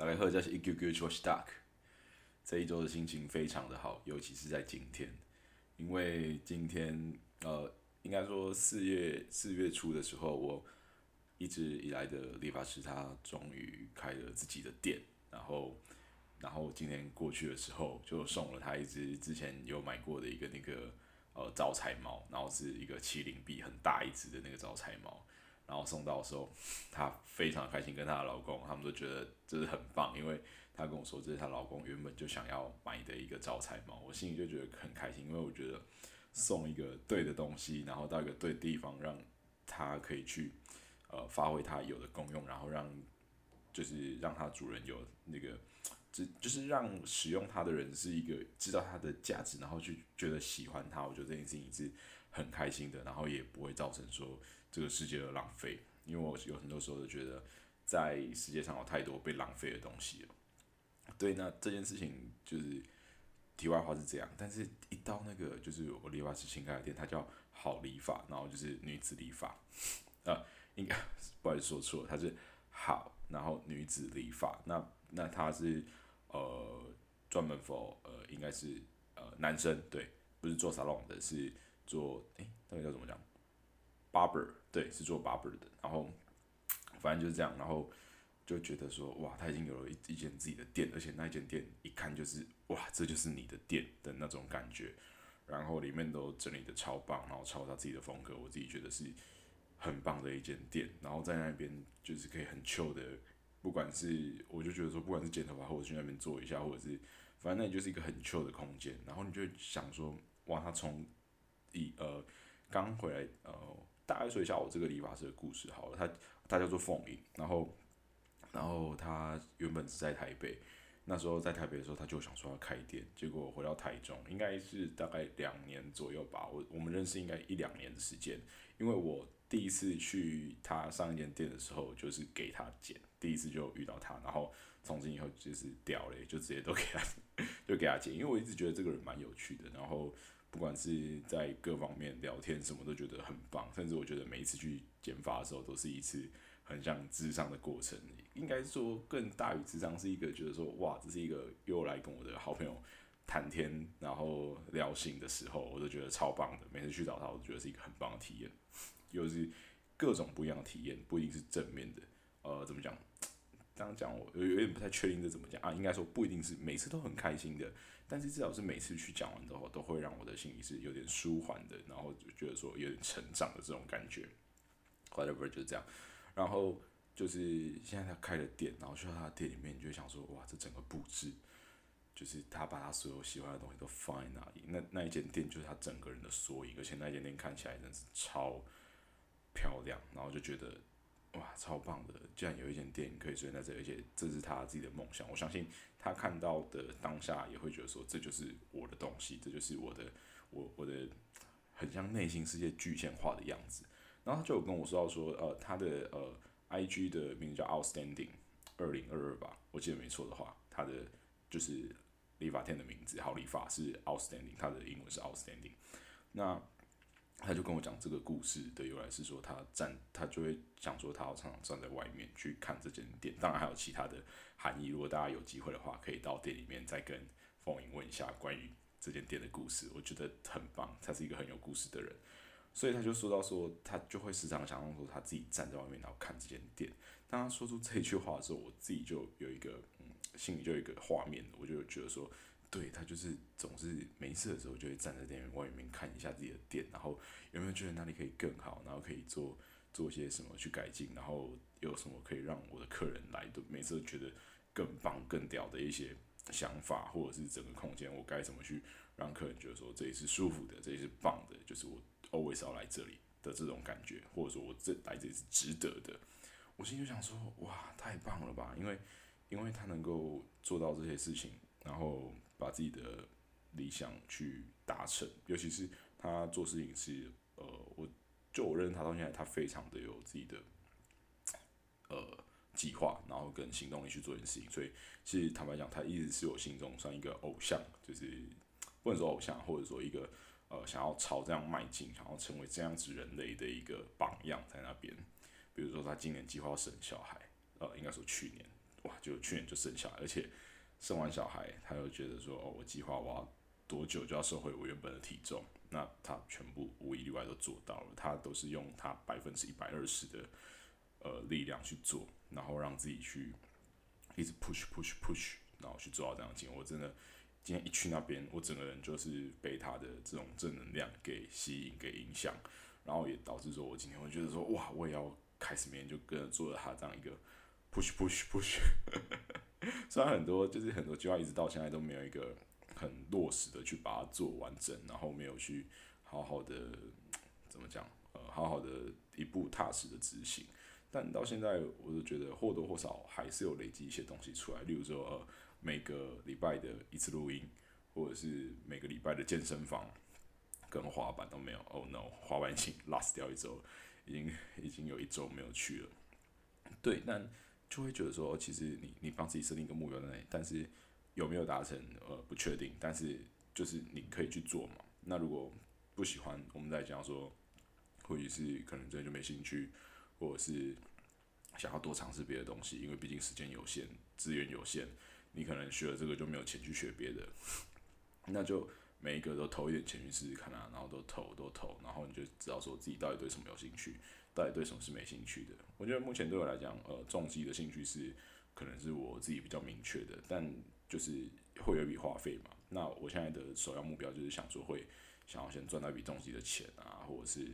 大概喝的是一 Q Q 说 Stuck。这一周的心情非常的好，尤其是在今天，因为今天呃，应该说四月四月初的时候，我一直以来的理发师他终于开了自己的店，然后然后今天过去的时候，就送了他一只之前有买过的一个那个呃招财猫，然后是一个麒麟臂很大一只的那个招财猫。然后送到的时候，她非常开心，跟她的老公，他们都觉得这是很棒，因为她跟我说这是她老公原本就想要买的一个招财猫，我心里就觉得很开心，因为我觉得送一个对的东西，然后到一个对的地方，让它可以去呃发挥它有的功用，然后让就是让它主人有那个，就就是让使用它的人是一个知道它的价值，然后去觉得喜欢它，我觉得这件事情是很开心的，然后也不会造成说。这个世界的浪费，因为我有很多时候都觉得，在世界上有太多被浪费的东西了。对，那这件事情就是题外话是这样，但是一到那个就是我理发师新开的店，它叫好理发，然后就是女子理发，啊，应该不好意思说错，它是好，然后女子理发，那那它是呃专门 for 呃应该是呃男生对，不是做沙龙的，是做诶，那个叫怎么讲？barber 对是做 barber 的，然后反正就是这样，然后就觉得说哇，他已经有了一一间自己的店，而且那间店一看就是哇，这就是你的店的那种感觉，然后里面都整理的超棒，然后超他自己的风格，我自己觉得是很棒的一间店，然后在那边就是可以很 chill 的，不管是我就觉得说不管是剪头发或者去那边坐一下，或者是反正那里就是一个很 chill 的空间，然后你就想说哇，他从一呃刚回来呃。大概说一下我这个理发师的故事好了，他他叫做凤影，然后然后他原本是在台北，那时候在台北的时候他就想说要开店，结果回到台中，应该是大概两年左右吧，我我们认识应该一两年的时间，因为我第一次去他上一间店的时候就是给他剪，第一次就遇到他，然后从今以后就是屌嘞，就直接都给他就给他剪，因为我一直觉得这个人蛮有趣的，然后。不管是在各方面聊天，什么都觉得很棒，甚至我觉得每一次去剪发的时候，都是一次很像智商的过程。应该说更大于智商，是一个觉得说哇，这是一个又来跟我的好朋友谈天，然后聊心的时候，我都觉得超棒的。每次去找他，我都觉得是一个很棒的体验，又是各种不一样的体验，不一定是正面的。呃，怎么讲？这样讲我有有点不太确定这怎么讲啊？应该说不一定是每次都很开心的。但是至少是每次去讲完之后，都会让我的心里是有点舒缓的，然后就觉得说有点成长的这种感觉。Whatever 就这样，然后就是现在他开了店，然后去到他店里面，你就想说，哇，这整个布置，就是他把他所有喜欢的东西都放在那里，那那一间店就是他整个人的缩影，而且那一间店看起来真是超漂亮，然后就觉得。哇，超棒的！竟然有一间店可以出现在这，而且这是他自己的梦想。我相信他看到的当下也会觉得说，这就是我的东西，这就是我的，我我的很像内心世界具现化的样子。然后他就有跟我说到说，呃，他的呃，I G 的名字叫 Outstanding 二零二二吧，我记得没错的话，他的就是理发店的名字，好理发是 Outstanding，他的英文是 Outstanding。那他就跟我讲这个故事的由来是说，他站他就会想说，他要常常站在外面去看这间店。当然还有其他的含义。如果大家有机会的话，可以到店里面再跟凤影问一下关于这间店的故事。我觉得很棒，他是一个很有故事的人。所以他就说到说，他就会时常想到说，他自己站在外面然后看这间店。当他说出这句话的时候，我自己就有一个嗯，心里就有一个画面，我就觉得说。对他就是总是没事的时候就会站在店外面看一下自己的店，然后有没有觉得哪里可以更好，然后可以做做些什么去改进，然后有什么可以让我的客人来的每次都觉得更棒、更屌的一些想法，或者是整个空间我该怎么去让客人觉得说这里是舒服的，这里是棒的，就是我 always 要来这里的这种感觉，或者说我这来这里是值得的。我心里就想说，哇，太棒了吧！因为因为他能够做到这些事情，然后。把自己的理想去达成，尤其是他做事情是，呃，我就我认识他到现在，他非常的有自己的，呃，计划，然后跟行动力去做一件事情。所以，其实坦白讲，他一直是我心中算一个偶像，就是不能说偶像，或者说一个呃，想要朝这样迈进，想要成为这样子人类的一个榜样在那边。比如说，他今年计划要生小孩，呃，应该说去年，哇，就去年就生下来，而且生完小孩，他又觉得说，哦，我计划我要多久就要收回我原本的体重，那他全部无一例外都做到了，他都是用他百分之一百二十的呃力量去做，然后让自己去一直 push push push，然后去做到这样的结果，我真的。今天一去那边，我整个人就是被他的这种正能量给吸引、给影响，然后也导致说我今天会觉得说，哇，我也要开始每天就跟着做了他这样一个 push push push。虽然很多就是很多计划一直到现在都没有一个很落实的去把它做完整，然后没有去好好的怎么讲，呃，好好的一步踏实的执行，但到现在我都觉得或多或少还是有累积一些东西出来，例如说呃。每个礼拜的一次录音，或者是每个礼拜的健身房跟滑板都没有。Oh no，滑板已经 last 掉一周，已经已经有一周没有去了。对，但就会觉得说，其实你你帮自己设定一个目标在那里，但是有没有达成，呃，不确定。但是就是你可以去做嘛。那如果不喜欢，我们再讲说，或许是可能真的就没兴趣，或者是想要多尝试别的东西，因为毕竟时间有限，资源有限。你可能学了这个就没有钱去学别的，那就每一个都投一点钱去试试看啊，然后都投都投，然后你就知道说自己到底对什么有兴趣，到底对什么是没兴趣的。我觉得目前对我来讲，呃，重机的兴趣是可能是我自己比较明确的，但就是会有一笔花费嘛。那我现在的首要目标就是想说会想要先赚到一笔重机的钱啊，或者是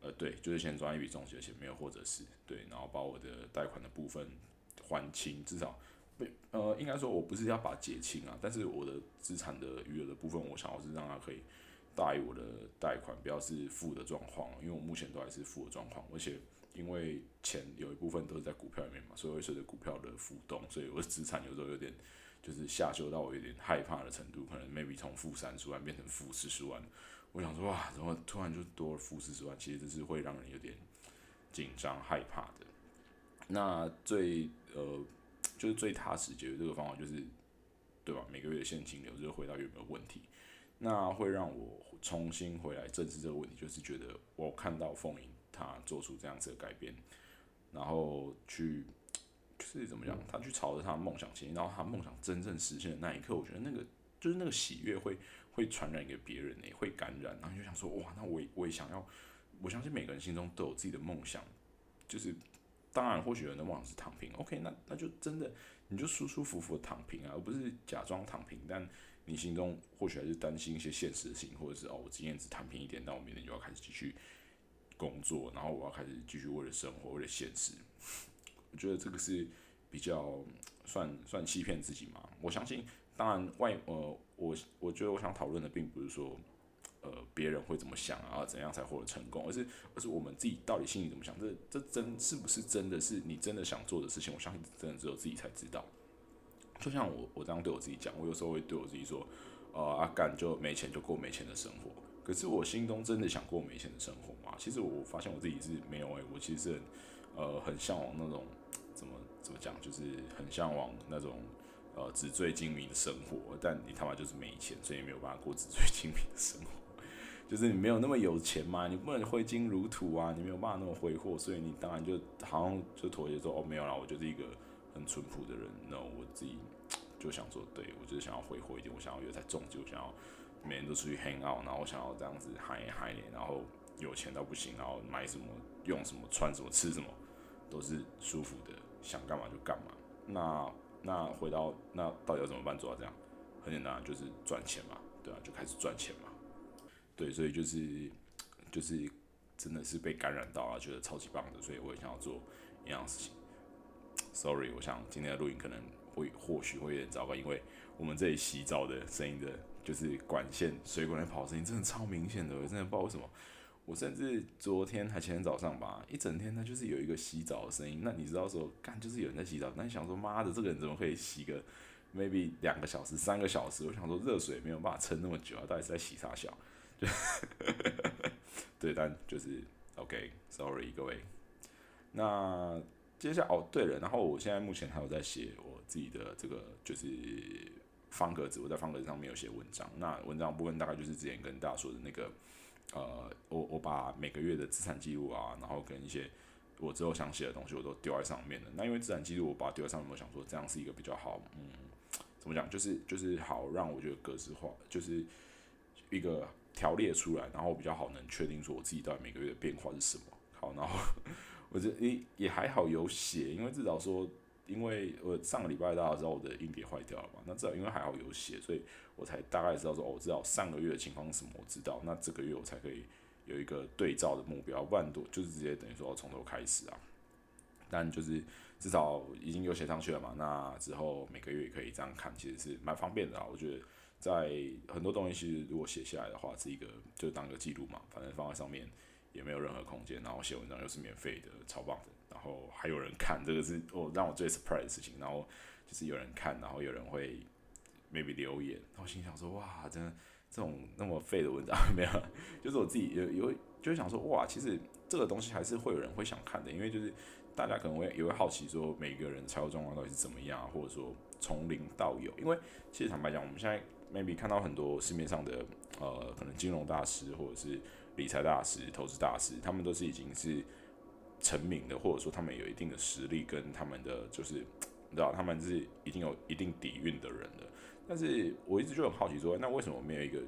呃对，就是先赚一笔重机的钱，没有或者是对，然后把我的贷款的部分还清，至少。呃，应该说，我不是要把结清啊，但是我的资产的余额的部分，我想要是让它可以大于我的贷款，不要是负的状况，因为我目前都还是负的状况，而且因为钱有一部分都是在股票里面嘛，所以会随着股票的浮动，所以我的资产有时候有点就是下修到我有点害怕的程度，可能 maybe 从负三十万变成负四十万，我想说哇，怎么突然就多了负四十万？其实这是会让人有点紧张害怕的。那最呃。就是最踏实解决这个方法，就是对吧？每个月的现金流就回到有没有问题，那会让我重新回来正视这个问题。就是觉得我看到凤影他做出这样子的改变，然后去就是怎么讲，他去朝着他的梦想前进，然后他梦想真正实现的那一刻，我觉得那个就是那个喜悦会会传染给别人，也会感染。然后就想说，哇，那我我也想要，我相信每个人心中都有自己的梦想，就是。当然，或许有人的梦想是躺平，OK，那那就真的你就舒舒服服的躺平啊，而不是假装躺平。但你心中或许还是担心一些现实的事情，或者是哦，我今天只谈平一点，那我明天就要开始继续工作，然后我要开始继续为了生活，为了现实。我觉得这个是比较算算欺骗自己嘛。我相信，当然外呃，我我觉得我想讨论的并不是说。呃，别人会怎么想啊？怎样才获得成功？而是，而是我们自己到底心里怎么想？这，这真是不是真的是你真的想做的事情？我相信真的只有自己才知道。就像我，我这样对我自己讲，我有时候会对我自己说：“呃，阿干就没钱就过没钱的生活。”可是我心中真的想过没钱的生活吗？其实我发现我自己是没有诶，我其实是很呃很向往那种怎么怎么讲，就是很向往那种呃纸醉金迷的生活。但你他妈就是没钱，所以没有办法过纸醉金迷的生活。就是你没有那么有钱嘛，你不能挥金如土啊，你没有办法那么挥霍，所以你当然就好像就妥协说哦没有啦，我就是一个很淳朴的人，那我自己就想说，对我就是想要挥霍一点，我想要有在重机，我想要每天都出去 hang out，然后我想要这样子嗨嗨点，然后有钱到不行，然后买什么用什么穿什么吃什么都是舒服的，想干嘛就干嘛。那那回到那到底要怎么办做到这样？很简单，就是赚钱嘛，对啊，就开始赚钱嘛。对，所以就是就是真的是被感染到了，觉得超级棒的，所以我也想要做一样事情。Sorry，我想今天的录音可能会或许会有点糟糕，因为我们这里洗澡的声音的，就是管线水管在跑声音，真的超明显的，我真的不知道为什么。我甚至昨天还前天早上吧，一整天它就是有一个洗澡的声音。那你知道说，干就是有人在洗澡，那你想说，妈的，这个人怎么可以洗个 maybe 两个小时、三个小时？我想说，热水没有办法撑那么久啊，到底是在洗啥小？对，但就是 OK，Sorry 各位。那接下来哦，对了，然后我现在目前还有在写我自己的这个就是方格子，我在方格子上面有写文章。那文章部分大概就是之前跟大家说的那个，呃，我我把每个月的资产记录啊，然后跟一些我之后想写的东西我都丢在上面的。那因为资产记录我把它丢在上面，我想说这样是一个比较好，嗯，怎么讲，就是就是好让我觉得格式化，就是一个条列出来，然后比较好能确定说我自己到底每个月的变化是什么。好，然后我觉得诶也还好有写，因为至少说。因为我上个礼拜大家知道我的硬碟坏掉了嘛，那至少因为还好有写，所以我才大概知道说，哦，知道上个月的情况什么，我知道，那这个月我才可以有一个对照的目标，不然多就是直接等于说从头开始啊。但就是至少已经有写上去了嘛，那之后每个月也可以这样看，其实是蛮方便的啊。我觉得在很多东西其实如果写下来的话，是一个就当个记录嘛，反正放在上面也没有任何空间，然后写文章又是免费的，超棒的。然后还有人看，这个是我让我最 surprise 的事情。然后就是有人看，然后有人会 maybe 留言，然后心想说：哇，真的这种那么废的文章没有？就是我自己有有就想说：哇，其实这个东西还是会有人会想看的，因为就是大家可能会也会好奇说，每个人财务状况到底是怎么样，或者说从零到有。因为其实坦白讲，我们现在 maybe 看到很多市面上的呃，可能金融大师或者是理财大师、投资大师，他们都是已经是。成名的，或者说他们有一定的实力，跟他们的就是你知道，他们是已经有一定底蕴的人了。但是我一直就很好奇说，那为什么没有一个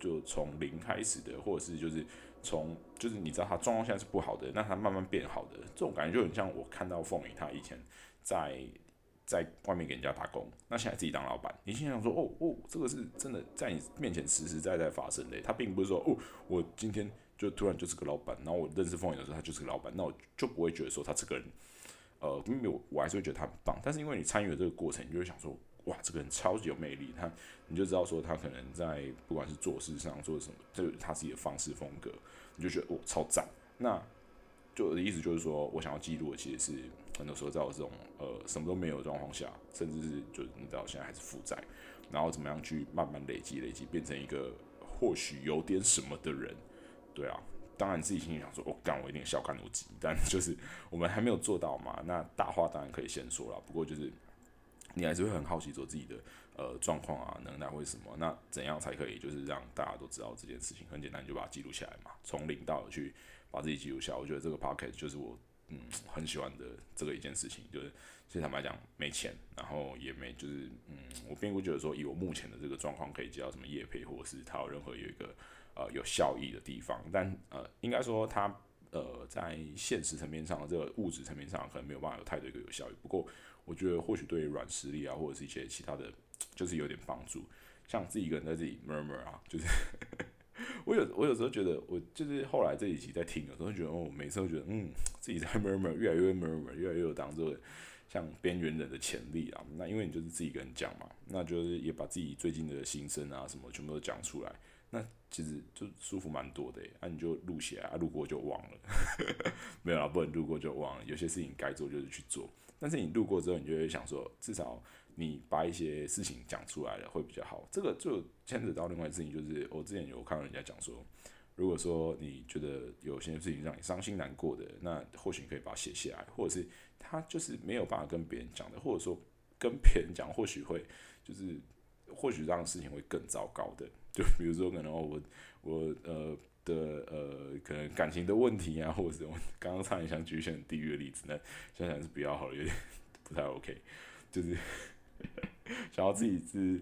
就从零开始的，或者是就是从就是你知道他状况现在是不好的，那他慢慢变好的这种感觉就很像我看到凤仪他以前在在外面给人家打工，那现在自己当老板，你心想说哦哦，这个是真的在你面前实实在在发生的，他并不是说哦我今天。就突然就是个老板，然后我认识凤眼的时候，他就是个老板，那我就不会觉得说他这个人，呃，因为我我还是会觉得他很棒。但是因为你参与了这个过程，你就会想说，哇，这个人超级有魅力。他你就知道说他可能在不管是做事上做什么，就他自己的方式风格，你就觉得哦超赞。那就我的意思就是说我想要记录的其实是很多时候在我这种呃什么都没有的状况下，甚至是就你知道现在还是负债，然后怎么样去慢慢累积累积，变成一个或许有点什么的人。对啊，当然自己心里想说，我干，我一定小看无极，但就是我们还没有做到嘛。那大话当然可以先说了，不过就是你还是会很好奇说自己的呃状况啊，能耐会什么？那怎样才可以就是让大家都知道这件事情？很简单，就把它记录下来嘛，从零到去把自己记录下。我觉得这个 p o c k e t 就是我嗯很喜欢的这个一件事情，就是其实坦白讲没钱，然后也没就是嗯，我并不觉得说以我目前的这个状况可以接到什么业配，或者是他有任何有一个。呃，有效益的地方，但呃，应该说它呃，在现实层面上，这个物质层面上可能没有办法有太多一个有效益。不过，我觉得或许对软实力啊，或者是一些其他的，就是有点帮助。像自己一个人在这里 murmur 啊，就是 我有我有时候觉得，我就是后来这几集在听有时候，觉得哦，每次都觉得嗯，自己在 murmur，越来越 murmur，越来越有当做像边缘人的潜力啊。那因为你就是自己一个人讲嘛，那就是也把自己最近的心声啊什么全部都讲出来。那其实就舒服蛮多的，那你就录起来，录过就忘了，没有啊，不能录过就忘了。有些事情该做就是去做，但是你录过之后，你就会想说，至少你把一些事情讲出来了会比较好。这个就牵扯到另外事情，就是我之前有看到人家讲说，如果说你觉得有些事情让你伤心难过的，那或许你可以把它写下来，或者是他就是没有办法跟别人讲的，或者说跟别人讲，或许会就是或许让事情会更糟糕的。就比如说，可能我我呃的呃，可能感情的问题啊，或者我刚刚差点想举一些很地狱的例子，那想想是比较好的，有点 不太 OK，就是 想要自己是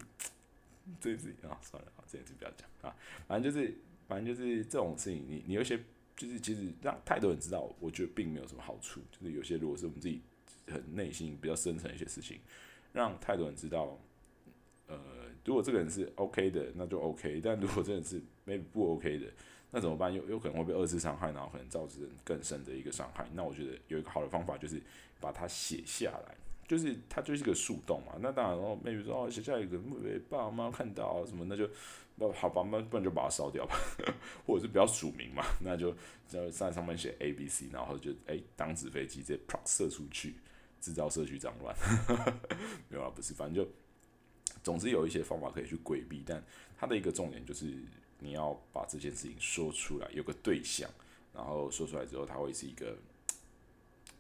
自己自己啊，算了啊，这件事不要讲啊，反正就是反正就是这种事情，你你有些就是其实让太多人知道，我觉得并没有什么好处，就是有些如果是我们自己很内心比较深层一些事情，让太多人知道，呃。如果这个人是 OK 的，那就 OK；但如果真的是 maybe 不 OK 的，那怎么办？有有可能会被二次伤害，然后可能造成更深的一个伤害。那我觉得有一个好的方法就是把它写下来，就是它就是个树洞嘛。那当然哦，maybe 说哦写下来可能会被爸妈看到什么，那就那好吧，那不然就把它烧掉吧，或者是不要署名嘛，那就在在上面写 A B C，然后就哎当纸飞机直接啪射出去，制造社区脏乱。没有啊，不是，反正就。总之有一些方法可以去规避，但它的一个重点就是你要把这件事情说出来，有个对象，然后说出来之后，它会是一个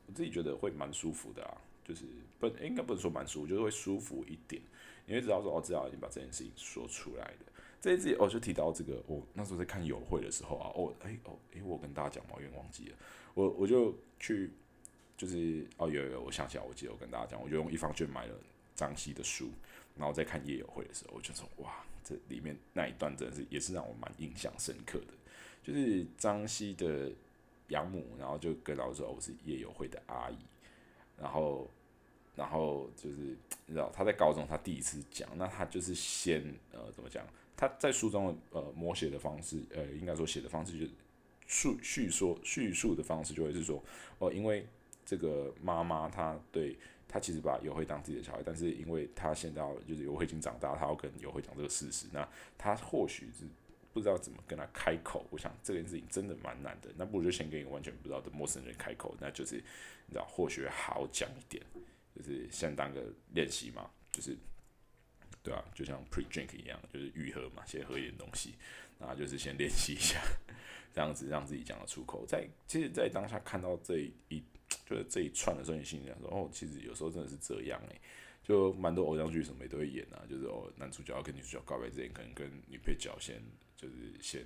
我自己觉得会蛮舒服的啊，就是不应该不能说蛮舒服，就是会舒服一点，因为知道说哦，至少已经把这件事情说出来的。这一次我就提到这个，我那时候在看友会的时候啊，哦，哎哦，哎，我跟大家讲嘛，有点忘记了，我我就去就是哦有有，我想起来，我记得我跟大家讲，我就用一方券买了张希的书，然后再看夜友会的时候，我就说哇，这里面那一段真的是也是让我蛮印象深刻的，就是张希的养母，然后就跟老师说我是夜友会的阿姨，然后然后就是你知道他在高中他第一次讲，那他就是先呃怎么讲？他在书中的呃摹写的方式，呃应该说写的方式就是述叙说叙述的方式就会是说哦，因为这个妈妈她对她其实把友会当自己的小孩，但是因为她现在就是友会已经长大，她要跟友会讲这个事实，那她或许是不知道怎么跟他开口。我想这件事情真的蛮难的，那不如就先跟一个完全不知道的陌生人开口，那就是你知道或许好讲一点，是先当个练习嘛，就是。对啊，就像 pre drink 一样，就是愈合嘛，先喝一点东西，那就是先练习一下，这样子让自己讲得出口。在其实，在当下看到这一就是这一串的时候，你心里想说，哦，其实有时候真的是这样诶，就蛮多偶像剧什么也都会演啊，就是哦，男主角要跟女主角告白之前，可能跟女配角先就是先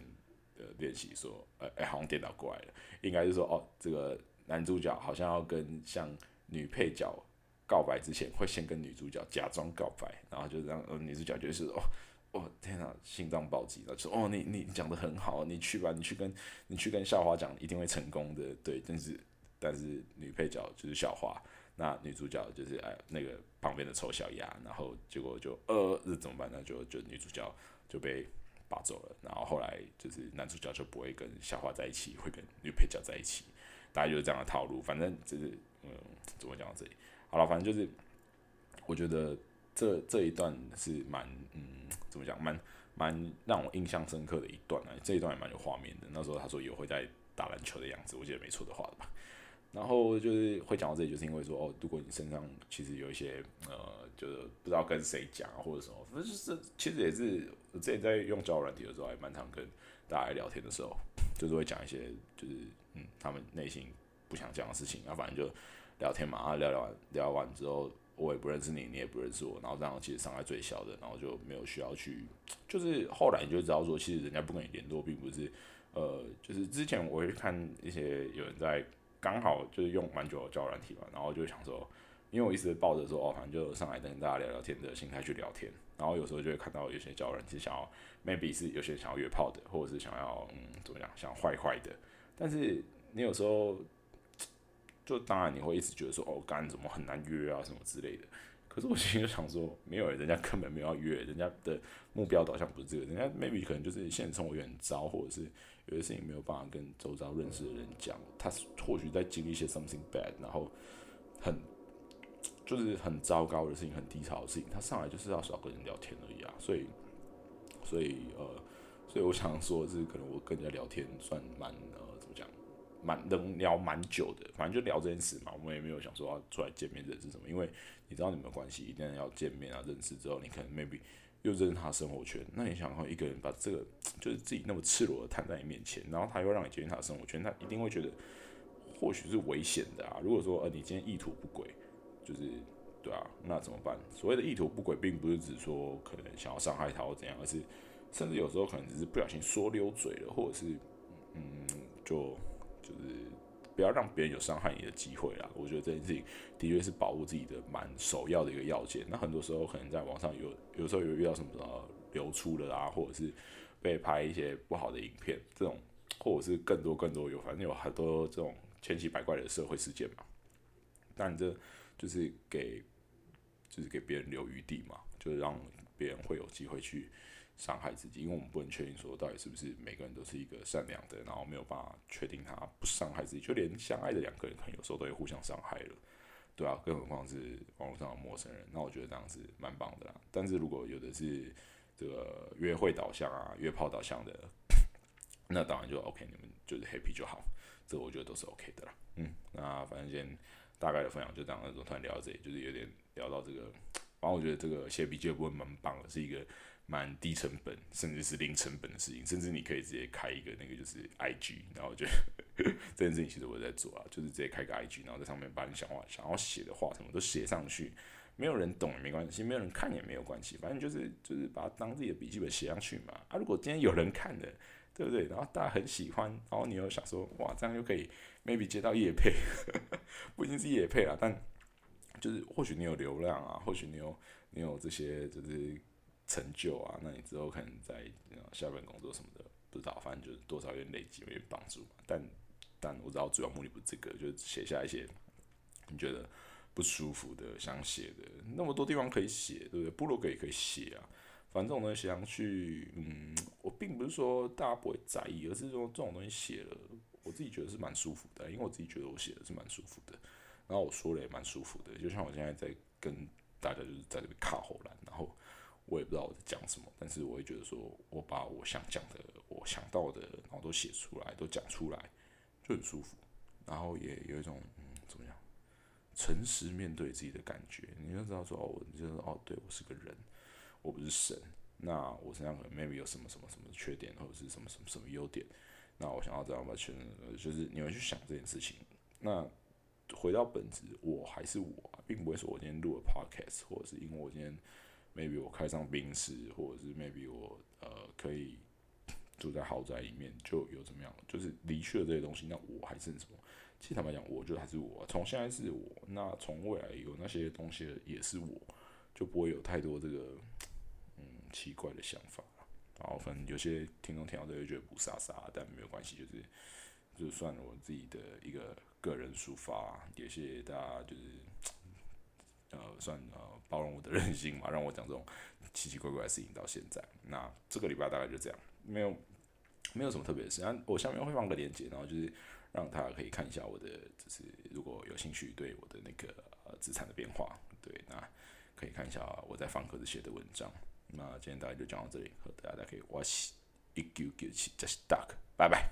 呃练习说，呃哎，好像颠倒过来了，应该是说哦，这个男主角好像要跟像女配角。告白之前会先跟女主角假装告白，然后就让呃女主角就是哦哦天哪，心脏暴击了，说哦你你讲的很好，你去吧，你去跟你去跟校花讲，一定会成功的，对，但是但是女配角就是校花，那女主角就是哎那个旁边的丑小鸭，然后结果就呃这怎么办？呢就就女主角就被拔走了，然后后来就是男主角就不会跟校花在一起，会跟女配角在一起，大概就是这样的套路，反正就是嗯怎么讲到这里。好了，反正就是，我觉得这这一段是蛮嗯，怎么讲，蛮蛮让我印象深刻的一段啊。这一段也蛮有画面的。那时候他说有会在打篮球的样子，我记得没错的话吧。然后就是会讲到这里，就是因为说哦，如果你身上其实有一些呃，就是不知道跟谁讲，或者什么，反正就是其实也是我之前在用交友软体的时候，还蛮常跟大家聊天的时候，就是会讲一些就是嗯，他们内心不想讲的事情啊，反正就。聊天嘛，啊，聊聊完，聊完之后，我也不认识你，你也不认识我，然后这样其实伤害最小的，然后就没有需要去，就是后来你就知道说，其实人家不跟你联络，并不是，呃，就是之前我会看一些有人在刚好就是用蛮久的交友软体嘛，然后就想说，因为我一直抱着说，哦，反正就上来跟大家聊聊天的心态去聊天，然后有时候就会看到有些交友软体想要，maybe 是有些想要约炮的，或者是想要，嗯，怎么样，想坏坏的，但是你有时候。就当然你会一直觉得说哦，干怎么很难约啊什么之类的。可是我心里就想说，没有，人家根本没有要约，人家的目标导向不是这个，人家 maybe 可能就是现实生活有点糟，或者是有些事情没有办法跟周遭认识的人讲，他或许在经历一些 something bad，然后很就是很糟糕的事情，很低潮的事情，他上来就是要少跟人聊天而已啊。所以，所以呃，所以我想说的是，可能我跟人家聊天算蛮。蛮能聊蛮久的，反正就聊这件事嘛。我们也没有想说要出来见面认识什么，因为你知道你们关系一定要见面啊，认识之后你可能 maybe 又认识他生活圈。那你想看一个人把这个就是自己那么赤裸的摊在你面前，然后他又让你接近他的生活圈，他一定会觉得或许是危险的啊。如果说呃你今天意图不轨，就是对啊，那怎么办？所谓的意图不轨，并不是指说可能想要伤害他或怎样，而是甚至有时候可能只是不小心说溜嘴了，或者是嗯就。就是不要让别人有伤害你的机会啦。我觉得这件事情的确是保护自己的蛮首要的一个要件。那很多时候可能在网上有，有时候有遇到什么流出的啊，或者是被拍一些不好的影片，这种或者是更多更多有，反正有很多这种千奇百怪的社会事件嘛。但这就是给，就是给别人留余地嘛，就是让别人会有机会去。伤害自己，因为我们不能确定说到底是不是每个人都是一个善良的，然后没有办法确定他不伤害自己，就连相爱的两个人，可能有时候都会互相伤害了，对啊，更何况是网络上的陌生人，那我觉得这样子蛮棒的啦。但是如果有的是这个约会导向啊、约炮导向的，那当然就 OK，你们就是 happy 就好，这我觉得都是 OK 的啦。嗯，那反正今天大概的分享就这样，那种突然聊到这里，就是有点聊到这个，反正我觉得这个写笔记的部分蛮棒的，是一个。蛮低成本，甚至是零成本的事情，甚至你可以直接开一个那个就是 I G，然后就 这件事情其实我在做啊，就是直接开个 I G，然后在上面把你想话想要写的话什么都写上去，没有人懂也没关系，没有人看也没有关系，反正就是就是把它当自己的笔记本写上去嘛。啊，如果今天有人看了，对不对？然后大家很喜欢，然后你又想说，哇，这样就可以 maybe 接到叶配，不一定是叶配啊，但就是或许你有流量啊，或许你有你有这些就是成就啊，那你之后可能在下份工作什么的，不知道，反正就是多少有点累积，有点帮助。但但我知道主要目的不是这个，就是写下一些你觉得不舒服的、想写的，那么多地方可以写，对不对？部落格也可以写啊。反正这种东西写上去，嗯，我并不是说大家不会在意，而是说这种东西写了，我自己觉得是蛮舒服的，因为我自己觉得我写的是蛮舒服的，然后我说的也蛮舒服的，就像我现在在跟大家就是在这边卡后栏，然后我也不知道我在讲什么，但是我会觉得说我把我想讲的、我想到的，然后都写出来，都讲出来，就很舒服，然后也有一种嗯，怎么样，诚实面对自己的感觉，你就知道说哦，你就是哦，对我是个人。我不是神，那我身上可能 maybe 有什么什么什么缺点，或者是什么什么什么优点，那我想要这样把全，就是你们去想这件事情。那回到本质，我还是我，并不会说我今天录了 podcast，或者是因为我今天 maybe 我开上宾室，或者是 maybe 我呃可以 住在豪宅里面就有怎么样，就是离去了这些东西，那我还剩什么？其实坦白讲，我觉得还是我，从现在是我，那从未来有那些东西也是我，就不会有太多这个嗯。奇怪的想法，然后可能有些听众听到这会觉得不傻傻，但没有关系，就是就算我自己的一个个人抒发，也谢谢大家，就是呃算呃包容我的任性嘛，让我讲这种奇奇怪怪的事情到现在。那这个礼拜大概就这样，没有没有什么特别的事。那我下面会放个链接，然后就是让大家可以看一下我的，就是如果有兴趣对我的那个呃资产的变化，对，那可以看一下我在方格子写的文章。那今天大概就讲到这里，和大家可以我是一九九七，这是 Duck，拜拜。